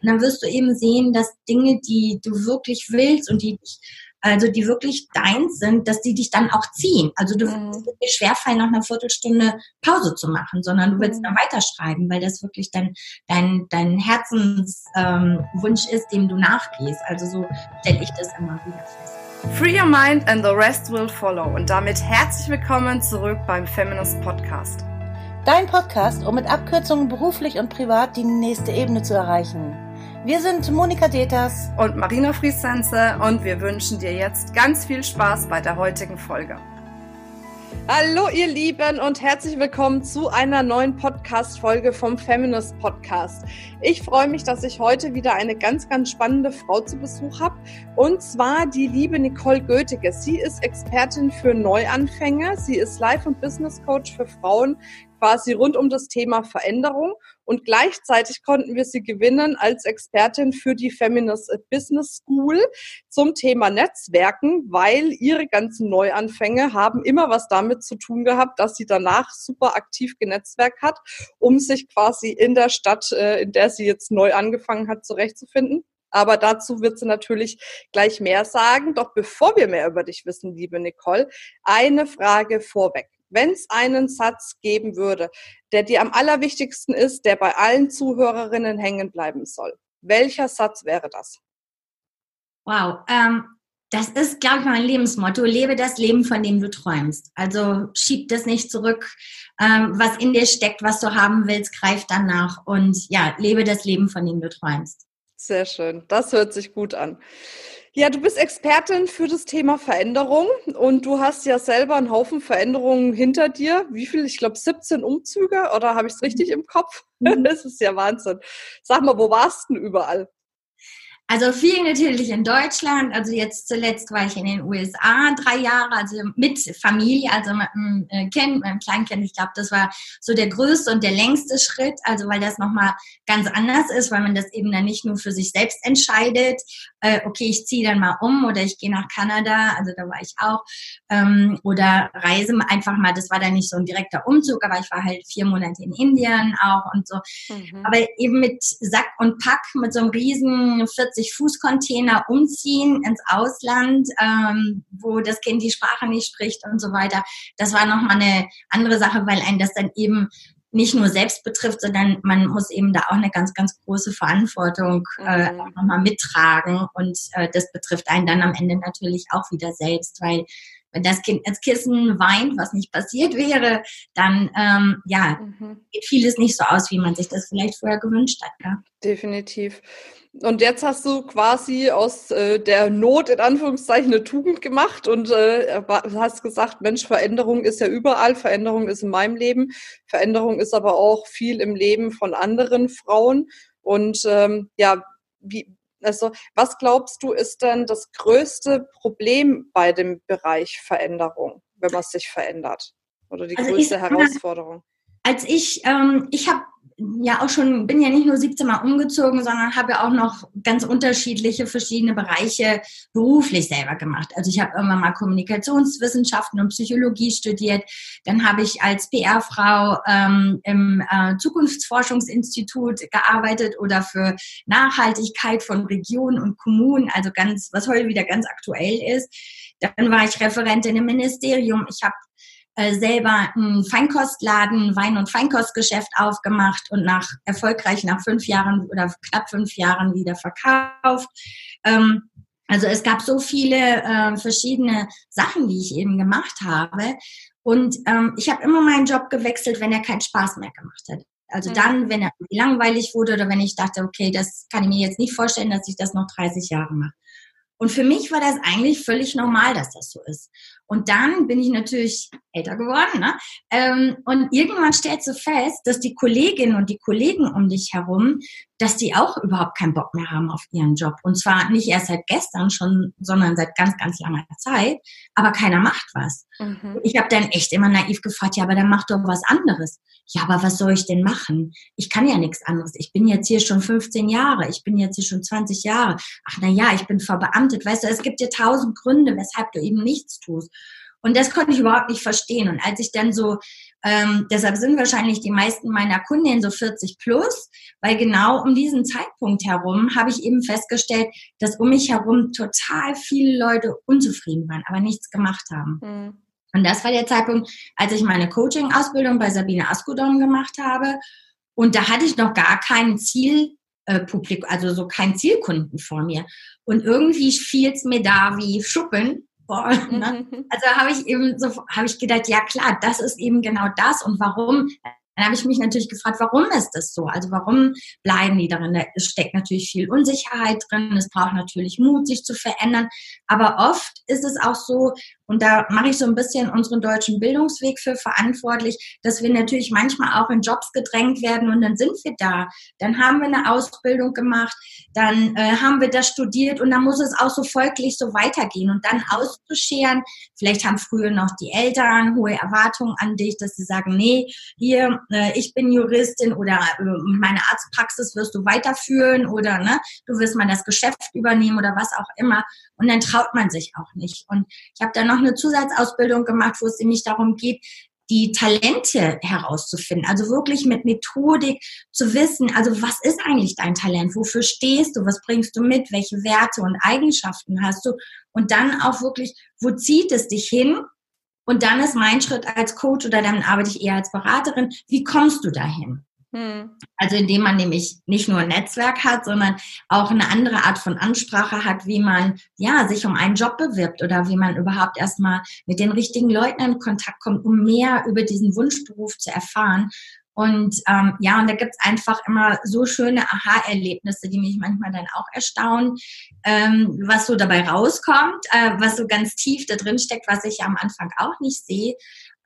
Und dann wirst du eben sehen, dass Dinge, die du wirklich willst und die also die wirklich deins sind, dass die dich dann auch ziehen. Also du mhm. wirst dir schwerfallen, nach einer Viertelstunde Pause zu machen, sondern du willst mhm. dann weiterschreiben, weil das wirklich dein, dein, dein Herzenswunsch ähm, ist, dem du nachgehst. Also so stelle ich das immer wieder fest. Free your mind and the rest will follow. Und damit herzlich willkommen zurück beim Feminist Podcast. Dein Podcast, um mit Abkürzungen beruflich und privat die nächste Ebene zu erreichen. Wir sind Monika Deters und Marina Friesense und wir wünschen dir jetzt ganz viel Spaß bei der heutigen Folge. Hallo ihr Lieben und herzlich willkommen zu einer neuen Podcast-Folge vom Feminist Podcast. Ich freue mich, dass ich heute wieder eine ganz, ganz spannende Frau zu Besuch habe und zwar die liebe Nicole Goetheke. Sie ist Expertin für Neuanfänge, sie ist Life- und Business Coach für Frauen, quasi rund um das Thema Veränderung und gleichzeitig konnten wir sie gewinnen als Expertin für die Feminist Business School zum Thema Netzwerken, weil ihre ganzen Neuanfänge haben immer was damit zu tun gehabt, dass sie danach super aktiv genetzwerkt hat, um sich quasi in der Stadt, äh, in der sie jetzt neu angefangen hat, zurechtzufinden. Aber dazu wird sie natürlich gleich mehr sagen. Doch bevor wir mehr über dich wissen, liebe Nicole, eine Frage vorweg wenn es einen Satz geben würde, der dir am allerwichtigsten ist, der bei allen Zuhörerinnen hängen bleiben soll, welcher Satz wäre das? Wow, ähm, das ist, glaube ich, mein Lebensmotto. Lebe das Leben, von dem du träumst. Also schieb das nicht zurück. Ähm, was in dir steckt, was du haben willst, greif danach und ja, lebe das Leben, von dem du träumst. Sehr schön. Das hört sich gut an. Ja, du bist Expertin für das Thema Veränderung und du hast ja selber einen Haufen Veränderungen hinter dir. Wie viel? Ich glaube 17 Umzüge oder habe ich es richtig im Kopf? Mhm. Das ist ja Wahnsinn. Sag mal, wo warst du denn überall? Also viel natürlich in Deutschland. Also jetzt zuletzt war ich in den USA drei Jahre, also mit Familie, also mit einem äh, Kind, mit einem Kleinkind. Ich glaube, das war so der größte und der längste Schritt, also weil das nochmal ganz anders ist, weil man das eben dann nicht nur für sich selbst entscheidet, äh, okay, ich ziehe dann mal um oder ich gehe nach Kanada, also da war ich auch, ähm, oder reise einfach mal, das war dann nicht so ein direkter Umzug, aber ich war halt vier Monate in Indien auch und so. Mhm. Aber eben mit Sack und Pack, mit so einem riesen 40 40 Fußcontainer umziehen ins Ausland, ähm, wo das Kind die Sprache nicht spricht und so weiter. Das war nochmal eine andere Sache, weil ein das dann eben nicht nur selbst betrifft, sondern man muss eben da auch eine ganz, ganz große Verantwortung äh, mhm. nochmal mittragen. Und äh, das betrifft einen dann am Ende natürlich auch wieder selbst, weil wenn das Kind als Kissen weint, was nicht passiert wäre, dann ähm, ja, mhm. geht vieles nicht so aus, wie man sich das vielleicht vorher gewünscht hat. Ja? Definitiv. Und jetzt hast du quasi aus äh, der Not in Anführungszeichen eine Tugend gemacht und äh, hast gesagt, Mensch, Veränderung ist ja überall, Veränderung ist in meinem Leben, Veränderung ist aber auch viel im Leben von anderen Frauen. Und ähm, ja, wie, also was glaubst du, ist denn das größte Problem bei dem Bereich Veränderung, wenn man sich verändert? Oder die also größte Herausforderung? Als ich, ähm, ich habe ja auch schon, bin ja nicht nur 17 Mal umgezogen, sondern habe ja auch noch ganz unterschiedliche verschiedene Bereiche beruflich selber gemacht. Also ich habe irgendwann mal Kommunikationswissenschaften und Psychologie studiert. Dann habe ich als PR-Frau ähm, im äh, Zukunftsforschungsinstitut gearbeitet oder für Nachhaltigkeit von Regionen und Kommunen, also ganz, was heute wieder ganz aktuell ist. Dann war ich Referentin im Ministerium. Ich habe äh, selber einen Feinkostladen, Wein- und Feinkostgeschäft aufgemacht und nach erfolgreich nach fünf Jahren oder knapp fünf Jahren wieder verkauft. Ähm, also es gab so viele äh, verschiedene Sachen, die ich eben gemacht habe. Und ähm, ich habe immer meinen Job gewechselt, wenn er keinen Spaß mehr gemacht hat. Also mhm. dann, wenn er langweilig wurde oder wenn ich dachte, okay, das kann ich mir jetzt nicht vorstellen, dass ich das noch 30 Jahre mache. Und für mich war das eigentlich völlig normal, dass das so ist. Und dann bin ich natürlich älter geworden. Ne? Ähm, und irgendwann stellst du fest, dass die Kolleginnen und die Kollegen um dich herum, dass die auch überhaupt keinen Bock mehr haben auf ihren Job. Und zwar nicht erst seit gestern schon, sondern seit ganz, ganz langer Zeit. Aber keiner macht was. Mhm. Ich habe dann echt immer naiv gefragt, ja, aber dann mach doch was anderes. Ja, aber was soll ich denn machen? Ich kann ja nichts anderes. Ich bin jetzt hier schon 15 Jahre. Ich bin jetzt hier schon 20 Jahre. Ach na ja, ich bin verbeamtet. Weißt du, es gibt dir tausend Gründe, weshalb du eben nichts tust. Und das konnte ich überhaupt nicht verstehen. Und als ich dann so, ähm, deshalb sind wahrscheinlich die meisten meiner Kundinnen so 40 plus, weil genau um diesen Zeitpunkt herum habe ich eben festgestellt, dass um mich herum total viele Leute unzufrieden waren, aber nichts gemacht haben. Mhm. Und das war der Zeitpunkt, als ich meine Coaching-Ausbildung bei Sabine Askodon gemacht habe. Und da hatte ich noch gar kein Zielpublikum, äh, also so kein Zielkunden vor mir. Und irgendwie fiel es mir da wie Schuppen, Boah, ne? Also habe ich eben so, habe ich gedacht, ja klar, das ist eben genau das und warum dann habe ich mich natürlich gefragt, warum ist das so? Also warum bleiben die darin? Da steckt natürlich viel Unsicherheit drin. Es braucht natürlich Mut, sich zu verändern. Aber oft ist es auch so, und da mache ich so ein bisschen unseren deutschen Bildungsweg für verantwortlich, dass wir natürlich manchmal auch in Jobs gedrängt werden und dann sind wir da. Dann haben wir eine Ausbildung gemacht, dann äh, haben wir das studiert und dann muss es auch so folglich so weitergehen und dann auszuscheren. Vielleicht haben früher noch die Eltern hohe Erwartungen an dich, dass sie sagen, nee, hier, äh, ich bin Juristin oder äh, meine Arztpraxis wirst du weiterführen oder ne, du wirst mal das Geschäft übernehmen oder was auch immer. Und dann traut man sich auch nicht. Und ich habe dann noch eine Zusatzausbildung gemacht, wo es nämlich darum geht, die Talente herauszufinden. Also wirklich mit Methodik zu wissen, also was ist eigentlich dein Talent? Wofür stehst du? Was bringst du mit? Welche Werte und Eigenschaften hast du? Und dann auch wirklich, wo zieht es dich hin? Und dann ist mein Schritt als Coach oder dann arbeite ich eher als Beraterin. Wie kommst du dahin? Hm. Also indem man nämlich nicht nur ein Netzwerk hat, sondern auch eine andere Art von Ansprache hat, wie man ja sich um einen Job bewirbt oder wie man überhaupt erstmal mit den richtigen Leuten in Kontakt kommt, um mehr über diesen Wunschberuf zu erfahren. Und ähm, ja, und da gibt's einfach immer so schöne Aha-Erlebnisse, die mich manchmal dann auch erstaunen, ähm, was so dabei rauskommt, äh, was so ganz tief da drin steckt, was ich am Anfang auch nicht sehe.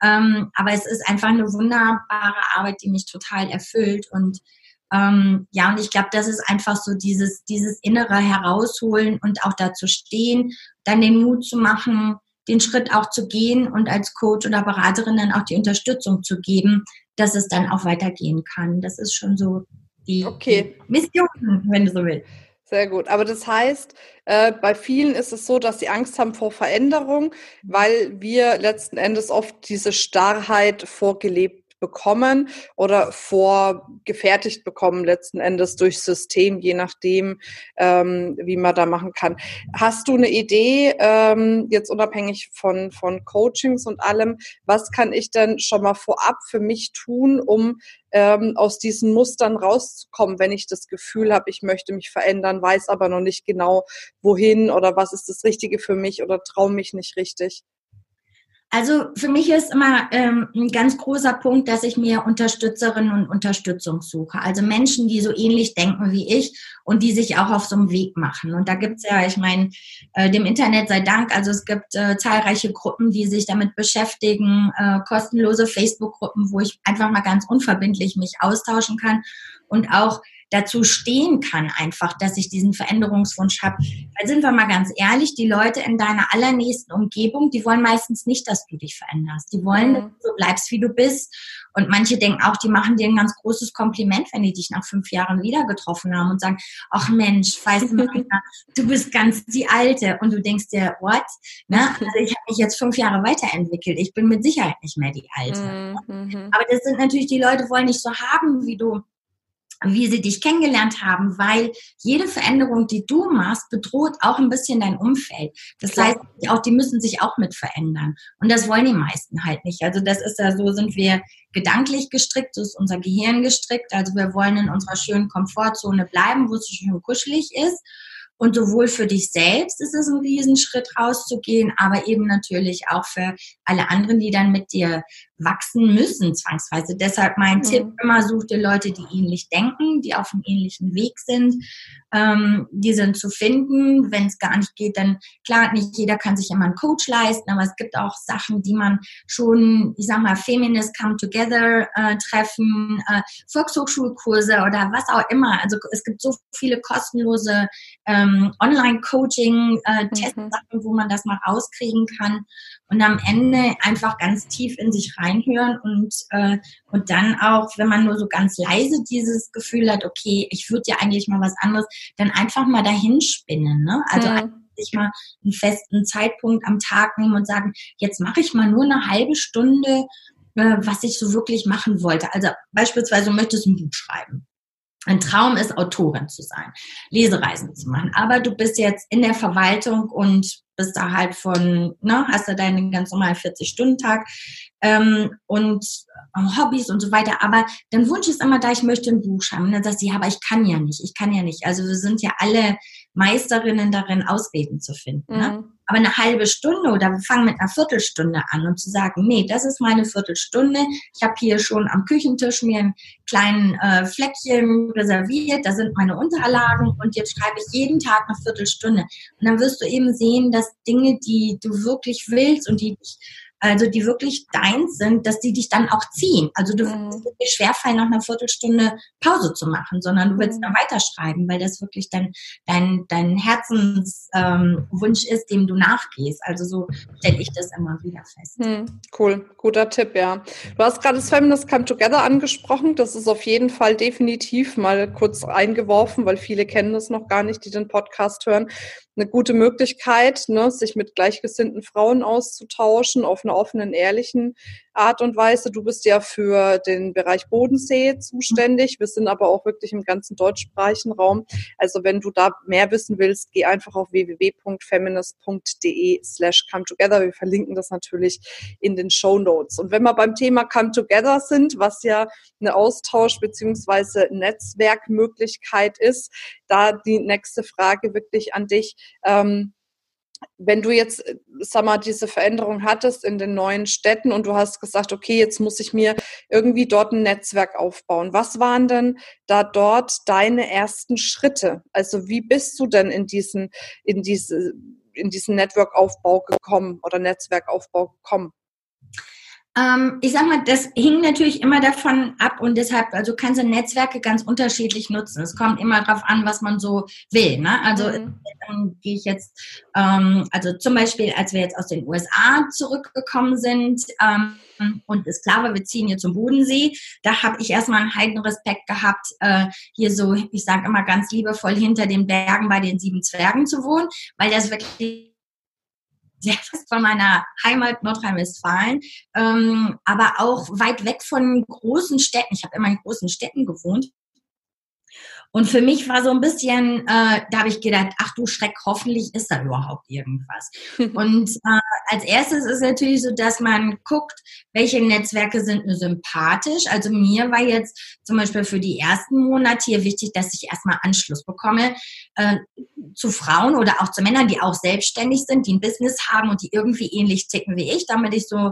Ähm, aber es ist einfach eine wunderbare Arbeit, die mich total erfüllt. Und ähm, ja, und ich glaube, das ist einfach so dieses, dieses innere Herausholen und auch dazu stehen, dann den Mut zu machen, den Schritt auch zu gehen und als Coach oder Beraterin dann auch die Unterstützung zu geben, dass es dann auch weitergehen kann. Das ist schon so die, okay. Mission, wenn du so willst. Sehr gut. Aber das heißt, äh, bei vielen ist es so, dass sie Angst haben vor Veränderung, weil wir letzten Endes oft diese Starrheit vorgelebt bekommen oder vorgefertigt bekommen, letzten Endes durch System, je nachdem, ähm, wie man da machen kann. Hast du eine Idee, ähm, jetzt unabhängig von, von Coachings und allem, was kann ich denn schon mal vorab für mich tun, um ähm, aus diesen Mustern rauszukommen, wenn ich das Gefühl habe, ich möchte mich verändern, weiß aber noch nicht genau, wohin oder was ist das Richtige für mich oder traue mich nicht richtig? Also für mich ist immer ähm, ein ganz großer Punkt, dass ich mir Unterstützerinnen und Unterstützung suche. Also Menschen, die so ähnlich denken wie ich und die sich auch auf so einem Weg machen. Und da gibt's ja, ich meine, äh, dem Internet sei Dank, also es gibt äh, zahlreiche Gruppen, die sich damit beschäftigen, äh, kostenlose Facebook-Gruppen, wo ich einfach mal ganz unverbindlich mich austauschen kann und auch dazu stehen kann, einfach, dass ich diesen Veränderungswunsch habe. Weil sind wir mal ganz ehrlich, die Leute in deiner allernächsten Umgebung, die wollen meistens nicht, dass du dich veränderst. Die wollen, mhm. dass du so bleibst, wie du bist. Und manche denken auch, die machen dir ein ganz großes Kompliment, wenn die dich nach fünf Jahren wieder getroffen haben und sagen, ach Mensch, weißt du, du bist ganz die Alte. Und du denkst dir, what? Ne? Also ich habe mich jetzt fünf Jahre weiterentwickelt. Ich bin mit Sicherheit nicht mehr die Alte. Mhm. Aber das sind natürlich, die Leute wollen nicht so haben, wie du wie sie dich kennengelernt haben, weil jede Veränderung, die du machst, bedroht auch ein bisschen dein Umfeld. Das Klar. heißt, auch die müssen sich auch mit verändern. Und das wollen die meisten halt nicht. Also das ist ja so, sind wir gedanklich gestrickt, so ist unser Gehirn gestrickt. Also wir wollen in unserer schönen Komfortzone bleiben, wo es schön kuschelig ist. Und sowohl für dich selbst ist es ein Riesenschritt rauszugehen, aber eben natürlich auch für alle anderen, die dann mit dir wachsen müssen, zwangsweise. Deshalb mein mhm. Tipp immer, such dir Leute, die ähnlich denken, die auf einem ähnlichen Weg sind. Ähm, die sind zu finden. Wenn es gar nicht geht, dann klar, nicht jeder kann sich immer einen Coach leisten, aber es gibt auch Sachen, die man schon, ich sag mal, Feminist Come Together äh, treffen, äh, Volkshochschulkurse oder was auch immer. Also es gibt so viele kostenlose ähm, Online-Coaching-Testsachen, äh, mhm. wo man das mal rauskriegen kann und am Ende einfach ganz tief in sich reinhören und, äh, und dann auch, wenn man nur so ganz leise dieses Gefühl hat, okay, ich würde ja eigentlich mal was anderes, dann einfach mal dahin spinnen. Ne? Also mhm. sich mal einen festen Zeitpunkt am Tag nehmen und sagen, jetzt mache ich mal nur eine halbe Stunde, äh, was ich so wirklich machen wollte. Also beispielsweise du möchtest ein Buch schreiben. Ein Traum ist, Autorin zu sein, Lesereisen zu machen. Aber du bist jetzt in der Verwaltung und bist da halt von, ne, hast da deinen ganz normalen 40-Stunden-Tag ähm, und äh, Hobbys und so weiter. Aber dein Wunsch ist immer da, ich möchte ein Buch schreiben. Und dann sagst du, ja, aber ich kann ja nicht, ich kann ja nicht. Also wir sind ja alle Meisterinnen darin, Ausreden zu finden. Ne? Aber eine halbe Stunde oder wir fangen mit einer Viertelstunde an und zu sagen, nee, das ist meine Viertelstunde. Ich habe hier schon am Küchentisch mir ein kleinen äh, Fleckchen reserviert, da sind meine Unterlagen und jetzt schreibe ich jeden Tag eine Viertelstunde. Und dann wirst du eben sehen, dass Dinge, die du wirklich willst und die dich also die wirklich deins sind, dass die dich dann auch ziehen. Also du mhm. wird dir schwerfallen, nach einer Viertelstunde Pause zu machen, sondern du willst mhm. dann weiterschreiben, weil das wirklich dein, dein, dein Herzenswunsch ähm, ist, dem du nachgehst. Also so stelle ich das immer wieder fest. Mhm. Cool, guter Tipp, ja. Du hast gerade das Feminist Come Together angesprochen. Das ist auf jeden Fall definitiv mal kurz eingeworfen, weil viele kennen das noch gar nicht, die den Podcast hören eine gute Möglichkeit, ne, sich mit gleichgesinnten Frauen auszutauschen auf einer offenen, ehrlichen Art und Weise. Du bist ja für den Bereich Bodensee zuständig. Wir sind aber auch wirklich im ganzen deutschsprachigen Raum. Also wenn du da mehr wissen willst, geh einfach auf www.feminist.de slash come together. Wir verlinken das natürlich in den Show Notes. Und wenn wir beim Thema come together sind, was ja eine Austausch- beziehungsweise Netzwerkmöglichkeit ist, da die nächste Frage wirklich an dich. Ähm, wenn du jetzt, äh, sag mal, diese Veränderung hattest in den neuen Städten und du hast gesagt, okay, jetzt muss ich mir irgendwie dort ein Netzwerk aufbauen. Was waren denn da dort deine ersten Schritte? Also wie bist du denn in diesen, in diese, in diesen Network-Aufbau gekommen oder Netzwerkaufbau gekommen? Ähm, ich sag mal, das hing natürlich immer davon ab und deshalb, also kannst du Netzwerke ganz unterschiedlich nutzen. Es kommt immer darauf an, was man so will. Ne? Also mhm. ähm, gehe ich jetzt, ähm, also zum Beispiel, als wir jetzt aus den USA zurückgekommen sind ähm, und es klar war, wir ziehen hier zum Bodensee, da habe ich erstmal einen heiden Respekt gehabt, äh, hier so, ich sage immer ganz liebevoll, hinter den Bergen bei den sieben Zwergen zu wohnen, weil das wirklich sehr fast von meiner Heimat Nordrhein-Westfalen, ähm, aber auch weit weg von großen Städten. Ich habe immer in großen Städten gewohnt. Und für mich war so ein bisschen, äh, da habe ich gedacht, ach du Schreck, hoffentlich ist da überhaupt irgendwas. und äh, als erstes ist natürlich so, dass man guckt, welche Netzwerke sind mir sympathisch. Also mir war jetzt zum Beispiel für die ersten Monate hier wichtig, dass ich erstmal Anschluss bekomme äh, zu Frauen oder auch zu Männern, die auch selbstständig sind, die ein Business haben und die irgendwie ähnlich ticken wie ich, damit ich so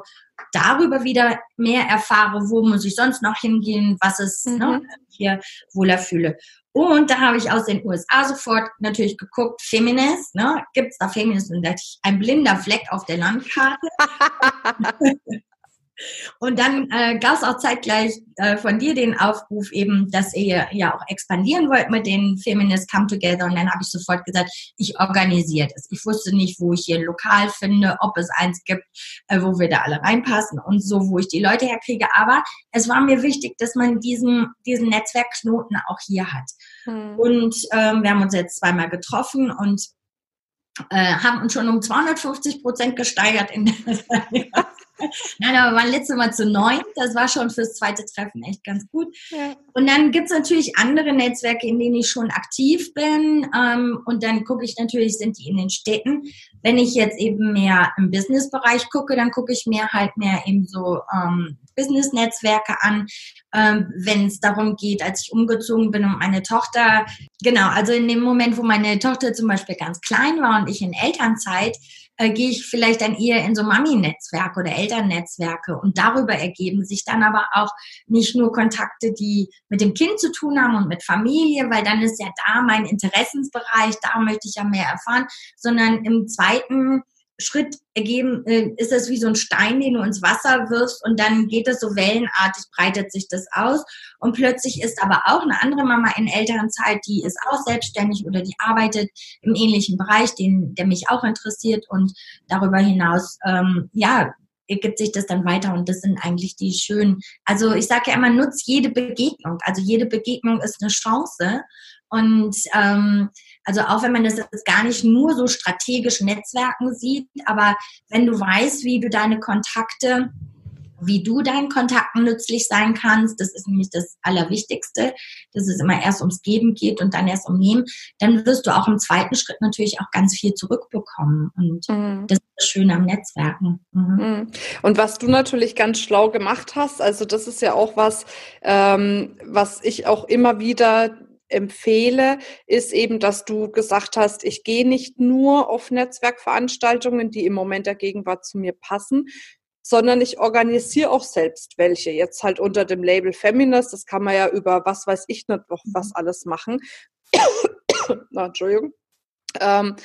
darüber wieder mehr erfahre, wo muss ich sonst noch hingehen, was ist ne, mhm. ne, hier wohler fühle. Und da habe ich aus den USA sofort natürlich geguckt, Feminist, ne? Gibt es da Feminist? Und da hatte ich ein blinder Fleck auf der Landkarte. Und dann äh, gab es auch zeitgleich äh, von dir den Aufruf eben, dass ihr ja auch expandieren wollt mit den Feminist Come Together. Und dann habe ich sofort gesagt, ich organisiere das. Ich wusste nicht, wo ich hier ein Lokal finde, ob es eins gibt, äh, wo wir da alle reinpassen und so, wo ich die Leute herkriege. Aber es war mir wichtig, dass man diesen, diesen Netzwerkknoten auch hier hat. Hm. Und ähm, wir haben uns jetzt zweimal getroffen und äh, haben uns schon um 250 Prozent gesteigert in der Nein, aber wir waren letztes Mal zu neun. Das war schon fürs zweite Treffen echt ganz gut. Ja. Und dann gibt es natürlich andere Netzwerke, in denen ich schon aktiv bin. Ähm, und dann gucke ich natürlich, sind die in den Städten. Wenn ich jetzt eben mehr im Business-Bereich gucke, dann gucke ich mir halt mehr eben so ähm, Business-Netzwerke an. Ähm, Wenn es darum geht, als ich umgezogen bin und meine Tochter, genau, also in dem Moment, wo meine Tochter zum Beispiel ganz klein war und ich in Elternzeit, äh, gehe ich vielleicht dann eher in so Mami-Netzwerke oder Elternnetzwerke. Und darüber ergeben sich dann aber auch nicht nur Kontakte, die mit dem Kind zu tun haben und mit Familie, weil dann ist ja da mein Interessensbereich, da möchte ich ja mehr erfahren, sondern im zweiten Schritt ergeben, äh, ist es wie so ein Stein, den du ins Wasser wirfst und dann geht es so wellenartig, breitet sich das aus. Und plötzlich ist aber auch eine andere Mama in älteren Zeit, die ist auch selbstständig oder die arbeitet im ähnlichen Bereich, den, der mich auch interessiert und darüber hinaus, ähm, ja, ergibt sich das dann weiter und das sind eigentlich die schönen, also ich sage ja immer, nutz jede Begegnung, also jede Begegnung ist eine Chance und ähm, Also auch wenn man das jetzt gar nicht nur so strategisch Netzwerken sieht, aber wenn du weißt, wie du deine Kontakte wie du deinen Kontakten nützlich sein kannst. Das ist nämlich das Allerwichtigste, dass es immer erst ums Geben geht und dann erst um Nehmen. Dann wirst du auch im zweiten Schritt natürlich auch ganz viel zurückbekommen. Und mhm. das ist das Schöne am Netzwerken. Mhm. mhm. Und was du natürlich ganz schlau gemacht hast, also das ist ja auch was, ähm, was ich auch immer wieder empfehle, ist eben, dass du gesagt hast, ich gehe nicht nur auf Netzwerkveranstaltungen, die im Moment der Gegenwart zu mir passen, sondern ich organisiere auch selbst welche. Jetzt halt unter dem Label Feminist, das kann man ja über was weiß ich nicht noch was mhm. alles machen. Na, Entschuldigung. Ähm,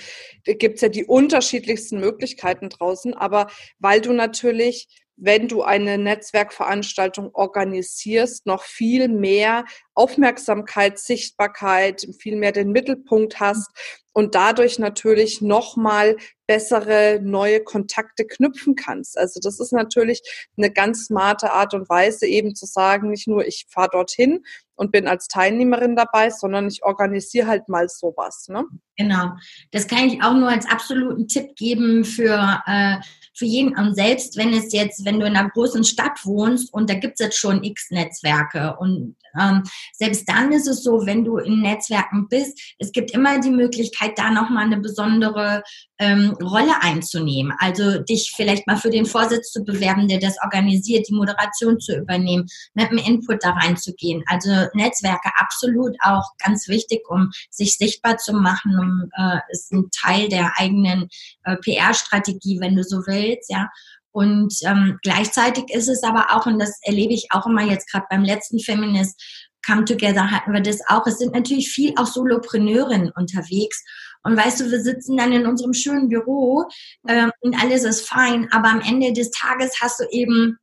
da gibt's ja die unterschiedlichsten Möglichkeiten draußen, aber weil du natürlich wenn du eine Netzwerkveranstaltung organisierst, noch viel mehr Aufmerksamkeit, Sichtbarkeit, viel mehr den Mittelpunkt hast und dadurch natürlich nochmal bessere neue Kontakte knüpfen kannst. Also das ist natürlich eine ganz smarte Art und Weise, eben zu sagen, nicht nur ich fahre dorthin und bin als Teilnehmerin dabei, sondern ich organisiere halt mal sowas. Ne? Genau. Das kann ich auch nur als absoluten Tipp geben für äh, für jeden und selbst wenn es jetzt, wenn du in einer großen Stadt wohnst und da gibt es jetzt schon x Netzwerke und ähm, selbst dann ist es so, wenn du in Netzwerken bist, es gibt immer die Möglichkeit, da nochmal eine besondere ähm, Rolle einzunehmen. Also dich vielleicht mal für den Vorsitz zu bewerben, der das organisiert, die Moderation zu übernehmen, mit einem Input da reinzugehen. Also Netzwerke absolut auch ganz wichtig, um sich sichtbar zu machen, um, äh, ist ein Teil der eigenen äh, PR-Strategie, wenn du so willst, ja. Und ähm, gleichzeitig ist es aber auch, und das erlebe ich auch immer jetzt gerade beim letzten Feminist Come Together hatten wir das auch. Es sind natürlich viel auch Solopreneurinnen unterwegs. Und weißt du, wir sitzen dann in unserem schönen Büro ähm, und alles ist fein, aber am Ende des Tages hast du eben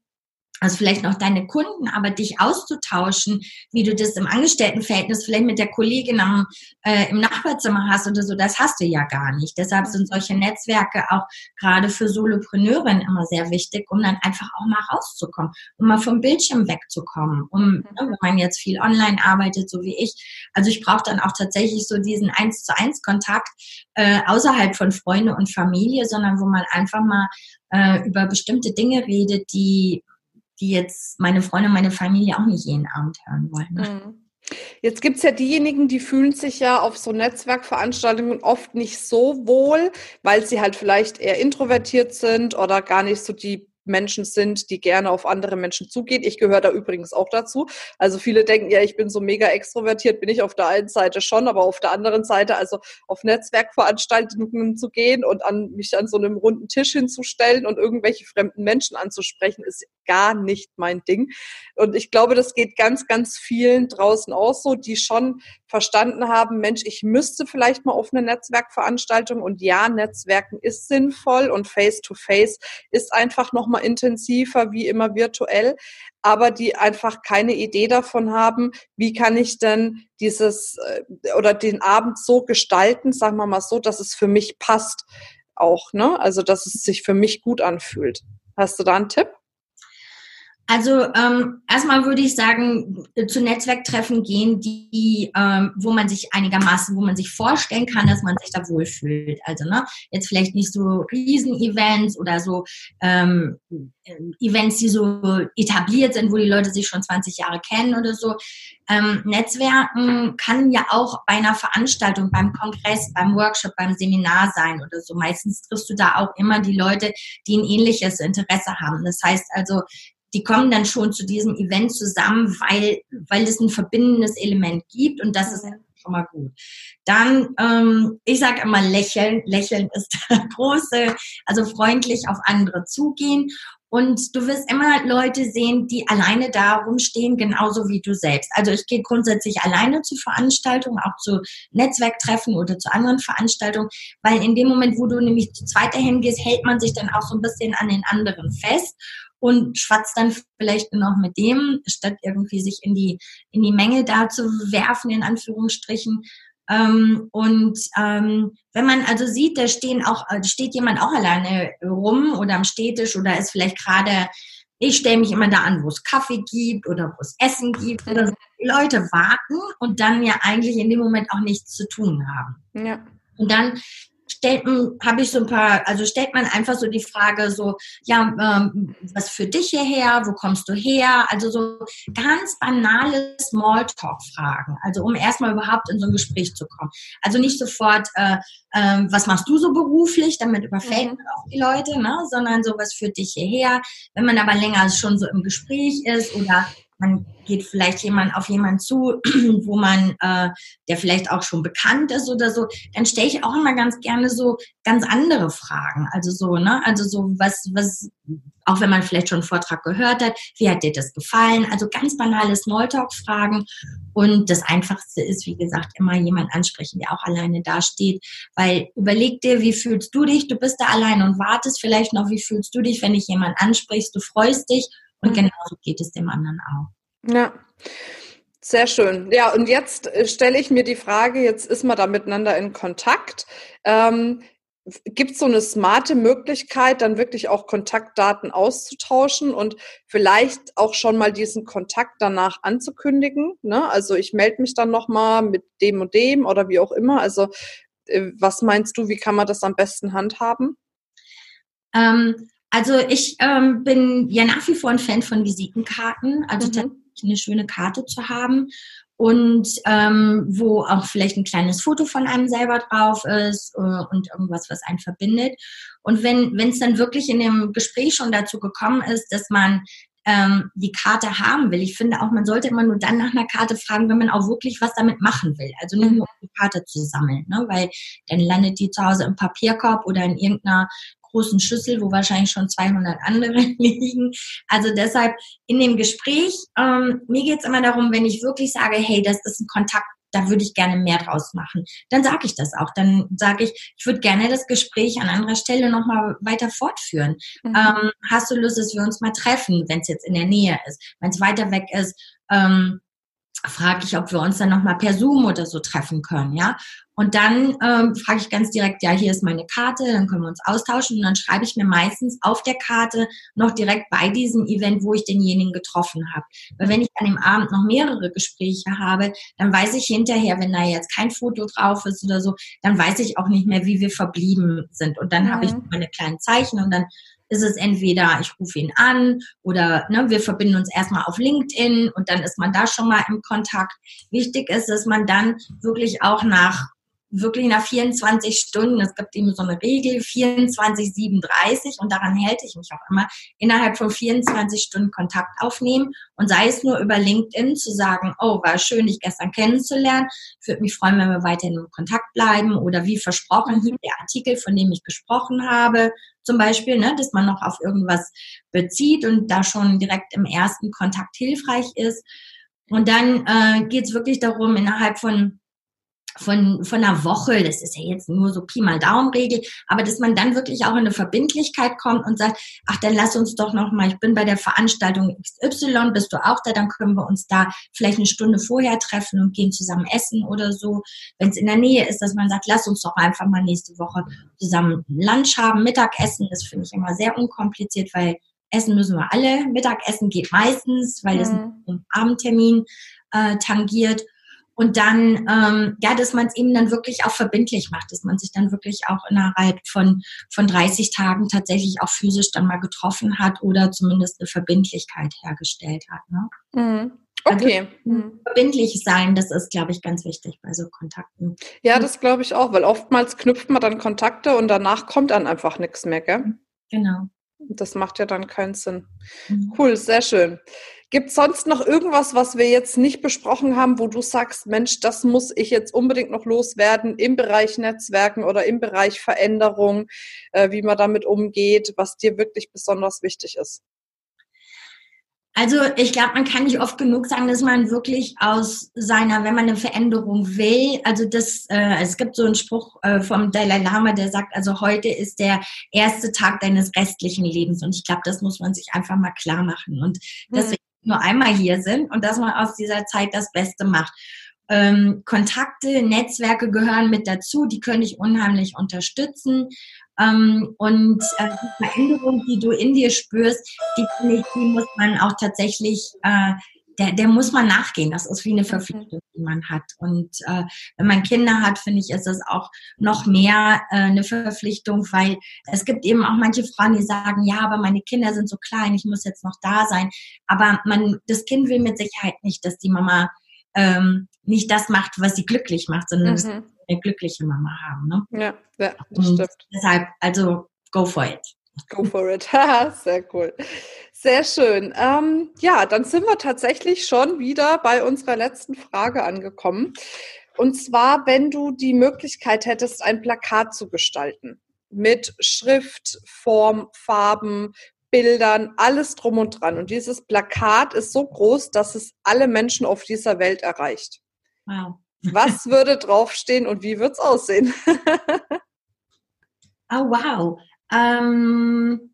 also vielleicht noch deine Kunden, aber dich auszutauschen, wie du das im Angestelltenverhältnis vielleicht mit der Kollegin am, äh, im Nachbarzimmer hast oder so, das hast du ja gar nicht. Deshalb sind solche Netzwerke auch gerade für Solopreneurinnen immer sehr wichtig, um dann einfach auch mal rauszukommen, um mal vom Bildschirm wegzukommen, um, mhm. ne, wenn man jetzt viel online arbeitet, so wie ich. Also ich brauche dann auch tatsächlich so diesen eins zu eins Kontakt äh, außerhalb von Freunde und Familie, sondern wo man einfach mal äh, über bestimmte Dinge redet, die die jetzt meine Freunde und meine Familie auch nicht jeden Abend hören wollen. Ne? Mhm. Jetzt gibt es ja diejenigen, die fühlen sich ja auf so Netzwerkveranstaltungen oft nicht so wohl, weil sie halt vielleicht eher introvertiert sind oder gar nicht so die Menschen sind, die gerne auf andere Menschen zugehen. Ich gehöre da übrigens auch dazu. Also viele denken, ja, ich bin so mega extrovertiert, bin ich auf der einen Seite schon, aber auf der anderen Seite, also auf Netzwerkveranstaltungen zu gehen und an mich an so einem runden Tisch hinzustellen und irgendwelche fremden Menschen anzusprechen, ist gar nicht mein Ding. Und ich glaube, das geht ganz, ganz vielen draußen auch so, die schon verstanden haben, Mensch, ich müsste vielleicht mal auf eine Netzwerkveranstaltung und ja, Netzwerken ist sinnvoll und Face-to-Face -face ist einfach noch mal intensiver wie immer virtuell, aber die einfach keine Idee davon haben, wie kann ich denn dieses äh, oder den Abend so gestalten, sagen wir mal so, dass es für mich passt auch, ne? Also, dass es sich für mich gut anfühlt. Hast du da einen Tipp? Also ähm, erstmal würde ich sagen, zu Netzwerktreffen gehen, die, ähm, wo man sich einigermaßen, wo man sich vorstellen kann, dass man sich da wohlfühlt. Also ne, jetzt vielleicht nicht so Riesen-Events oder so ähm, Events, die so etabliert sind, wo die Leute sich schon 20 Jahre kennen oder so. Ähm, Netzwerken kann ja auch bei einer Veranstaltung, beim Kongress, beim Workshop, beim Seminar sein oder so. Meistens triffst du da auch immer die Leute, die ein ähnliches Interesse haben. Das heißt also, die kommen dann schon zu diesem Event zusammen, weil, weil es ein verbindendes Element gibt und das ist schon mal gut. Dann, ähm, ich sage immer lächeln. Lächeln ist der große, also freundlich auf andere zugehen. Und du wirst immer Leute sehen, die alleine da rumstehen, genauso wie du selbst. Also ich gehe grundsätzlich alleine zu Veranstaltungen, auch zu Netzwerktreffen oder zu anderen Veranstaltungen, weil in dem Moment, wo du nämlich zu zweit dahin gehst, hält man sich dann auch so ein bisschen an den anderen fest und schwatzt dann vielleicht nur noch mit dem, statt irgendwie sich in die, in die Menge da zu werfen, in Anführungsstrichen. Ähm, und ähm, wenn man also sieht, da stehen auch, steht jemand auch alleine rum oder am Städtisch oder ist vielleicht gerade ich stelle mich immer da an, wo es Kaffee gibt oder wo es Essen gibt oder so. Die Leute warten und dann ja eigentlich in dem Moment auch nichts zu tun haben. Ja. Und dann stellt habe ich so ein paar, also stellt man einfach so die Frage so, ja, ähm, was für dich hierher, wo kommst du her? Also so ganz banale Smalltalk-Fragen, also um erstmal überhaupt in so ein Gespräch zu kommen. Also nicht sofort, äh, äh, was machst du so beruflich, damit überfällt mhm. man auch die Leute, ne? sondern so was für dich hierher. Wenn man aber länger schon so im Gespräch ist oder man geht vielleicht jemand auf jemanden zu, wo man, äh, der vielleicht auch schon bekannt ist oder so, dann stelle ich auch immer ganz gerne so ganz andere Fragen. Also so, ne, also so was, was, auch wenn man vielleicht schon einen Vortrag gehört hat, wie hat dir das gefallen? Also ganz banale Smalltalk-Fragen. Und das Einfachste ist, wie gesagt, immer jemand ansprechen, der auch alleine dasteht. Weil überleg dir, wie fühlst du dich? Du bist da allein und wartest vielleicht noch, wie fühlst du dich, wenn dich jemand ansprichst? Du freust dich und mhm. genauso geht es dem anderen auch. Ja. Sehr schön. Ja, und jetzt äh, stelle ich mir die Frage, jetzt ist man da miteinander in Kontakt. Ähm, Gibt es so eine smarte Möglichkeit, dann wirklich auch Kontaktdaten auszutauschen und vielleicht auch schon mal diesen Kontakt danach anzukündigen? Ne? Also ich melde mich dann nochmal mit dem und dem oder wie auch immer. Also äh, was meinst du, wie kann man das am besten handhaben? Ähm, also ich ähm, bin ja nach wie vor ein Fan von Visitenkarten, also mhm. eine schöne Karte zu haben und ähm, wo auch vielleicht ein kleines Foto von einem selber drauf ist äh, und irgendwas, was einen verbindet. Und wenn wenn es dann wirklich in dem Gespräch schon dazu gekommen ist, dass man ähm, die Karte haben will. Ich finde auch, man sollte immer nur dann nach einer Karte fragen, wenn man auch wirklich was damit machen will. Also nicht nur um die Karte zu sammeln, ne? weil dann landet die zu Hause im Papierkorb oder in irgendeiner großen Schüssel, wo wahrscheinlich schon 200 andere liegen. Also deshalb in dem Gespräch, ähm, mir geht es immer darum, wenn ich wirklich sage, hey, das ist ein Kontakt, da würde ich gerne mehr draus machen. Dann sage ich das auch. Dann sage ich, ich würde gerne das Gespräch an anderer Stelle nochmal weiter fortführen. Mhm. Ähm, hast du Lust, dass wir uns mal treffen, wenn es jetzt in der Nähe ist? Wenn es weiter weg ist, ähm, frage ich, ob wir uns dann nochmal per Zoom oder so treffen können, ja. Und dann ähm, frage ich ganz direkt, ja, hier ist meine Karte, dann können wir uns austauschen und dann schreibe ich mir meistens auf der Karte noch direkt bei diesem Event, wo ich denjenigen getroffen habe. Weil wenn ich an dem Abend noch mehrere Gespräche habe, dann weiß ich hinterher, wenn da jetzt kein Foto drauf ist oder so, dann weiß ich auch nicht mehr, wie wir verblieben sind. Und dann mhm. habe ich meine kleinen Zeichen und dann ist es entweder, ich rufe ihn an oder ne, wir verbinden uns erstmal auf LinkedIn und dann ist man da schon mal im Kontakt. Wichtig ist, dass man dann wirklich auch nach wirklich nach 24 Stunden, es gibt eben so eine Regel, 24, 37 und daran hält ich mich auch immer, innerhalb von 24 Stunden Kontakt aufnehmen und sei es nur über LinkedIn zu sagen, oh, war schön, dich gestern kennenzulernen, würde mich freuen, wenn wir weiterhin in Kontakt bleiben oder wie versprochen, hier der Artikel, von dem ich gesprochen habe, zum Beispiel, ne, dass man noch auf irgendwas bezieht und da schon direkt im ersten Kontakt hilfreich ist. Und dann äh, geht es wirklich darum, innerhalb von von, von einer Woche, das ist ja jetzt nur so Pi mal Daumenregel, aber dass man dann wirklich auch in eine Verbindlichkeit kommt und sagt, ach, dann lass uns doch noch mal, ich bin bei der Veranstaltung XY, bist du auch da, dann können wir uns da vielleicht eine Stunde vorher treffen und gehen zusammen essen oder so. Wenn es in der Nähe ist, dass man sagt, lass uns doch einfach mal nächste Woche zusammen Lunch haben, Mittagessen, das finde ich immer sehr unkompliziert, weil Essen müssen wir alle. Mittagessen geht meistens, weil das mhm. einen Abendtermin äh, tangiert. Und dann, ähm, ja, dass man es eben dann wirklich auch verbindlich macht, dass man sich dann wirklich auch innerhalb von, von 30 Tagen tatsächlich auch physisch dann mal getroffen hat oder zumindest eine Verbindlichkeit hergestellt hat. Ne? Mhm. Also okay. Also, verbindlich sein, das ist, glaube ich, ganz wichtig bei so Kontakten. Ja, das glaube ich auch, weil oftmals knüpft man dann Kontakte und danach kommt dann einfach nichts mehr, gell? Genau. Das macht ja dann keinen Sinn. Mhm. Cool, sehr schön. Gibt es sonst noch irgendwas, was wir jetzt nicht besprochen haben, wo du sagst, Mensch, das muss ich jetzt unbedingt noch loswerden im Bereich Netzwerken oder im Bereich Veränderung, äh, wie man damit umgeht, was dir wirklich besonders wichtig ist? Also ich glaube, man kann nicht oft genug sagen, dass man wirklich aus seiner, wenn man eine Veränderung will, also das, äh, es gibt so einen Spruch äh, vom Dalai Lama, der sagt, also heute ist der erste Tag deines restlichen Lebens und ich glaube, das muss man sich einfach mal klar machen und mhm. deswegen nur einmal hier sind und dass man aus dieser Zeit das Beste macht. Ähm, Kontakte, Netzwerke gehören mit dazu, die können dich unheimlich unterstützen. Ähm, und äh, die Veränderung, die du in dir spürst, die, die muss man auch tatsächlich äh, der, der muss man nachgehen. Das ist wie eine mhm. Verpflichtung, die man hat. Und äh, wenn man Kinder hat, finde ich, ist das auch noch mehr äh, eine Verpflichtung, weil es gibt eben auch manche Frauen, die sagen, ja, aber meine Kinder sind so klein, ich muss jetzt noch da sein. Aber man, das Kind will mit Sicherheit nicht, dass die Mama ähm, nicht das macht, was sie glücklich macht, sondern mhm. eine glückliche Mama haben. Ne? Ja, ja, das Und stimmt. Deshalb, also go for it. Go for it. Sehr cool. Sehr schön. Ähm, ja, dann sind wir tatsächlich schon wieder bei unserer letzten Frage angekommen. Und zwar, wenn du die Möglichkeit hättest, ein Plakat zu gestalten mit Schrift, Form, Farben, Bildern, alles drum und dran. Und dieses Plakat ist so groß, dass es alle Menschen auf dieser Welt erreicht. Wow. Was würde draufstehen und wie wird es aussehen? oh, wow. Ähm,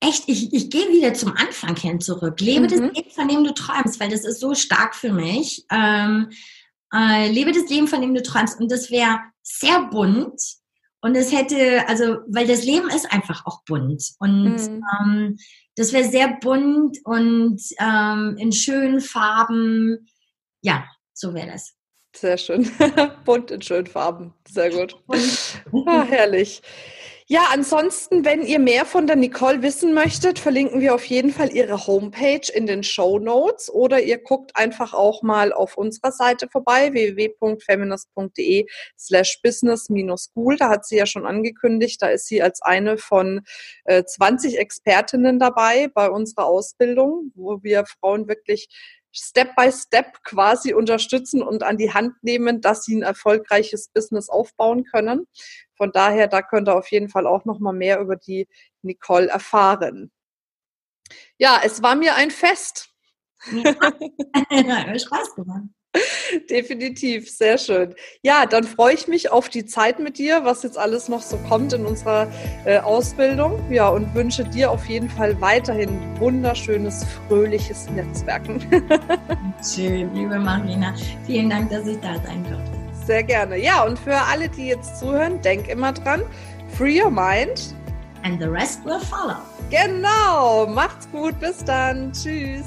echt, ich, ich gehe wieder zum Anfang hin zurück. Lebe mhm. das Leben, von dem du träumst, weil das ist so stark für mich. Ähm, äh, lebe das Leben, von dem du träumst. Und das wäre sehr bunt. Und es hätte, also, weil das Leben ist einfach auch bunt. Und mhm. ähm, das wäre sehr bunt und ähm, in schönen Farben. Ja, so wäre das. Sehr schön. bunt in schönen Farben. Sehr gut. Ah, herrlich. Ja, ansonsten, wenn ihr mehr von der Nicole wissen möchtet, verlinken wir auf jeden Fall ihre Homepage in den Show Notes oder ihr guckt einfach auch mal auf unserer Seite vorbei, www.feminist.de slash business-school. Da hat sie ja schon angekündigt, da ist sie als eine von äh, 20 Expertinnen dabei bei unserer Ausbildung, wo wir Frauen wirklich Step by Step quasi unterstützen und an die Hand nehmen, dass sie ein erfolgreiches Business aufbauen können. Von daher, da könnt ihr auf jeden Fall auch noch mal mehr über die Nicole erfahren. Ja, es war mir ein Fest. Ja, Spaß gemacht. Definitiv, sehr schön. Ja, dann freue ich mich auf die Zeit mit dir, was jetzt alles noch so kommt in unserer äh, Ausbildung. Ja, und wünsche dir auf jeden Fall weiterhin wunderschönes, fröhliches Netzwerken. Schön, liebe Marina. Vielen Dank, dass ich da sein durfte. Sehr gerne. Ja, und für alle, die jetzt zuhören, denk immer dran, free your mind. And the rest will follow. Genau. Macht's gut. Bis dann. Tschüss.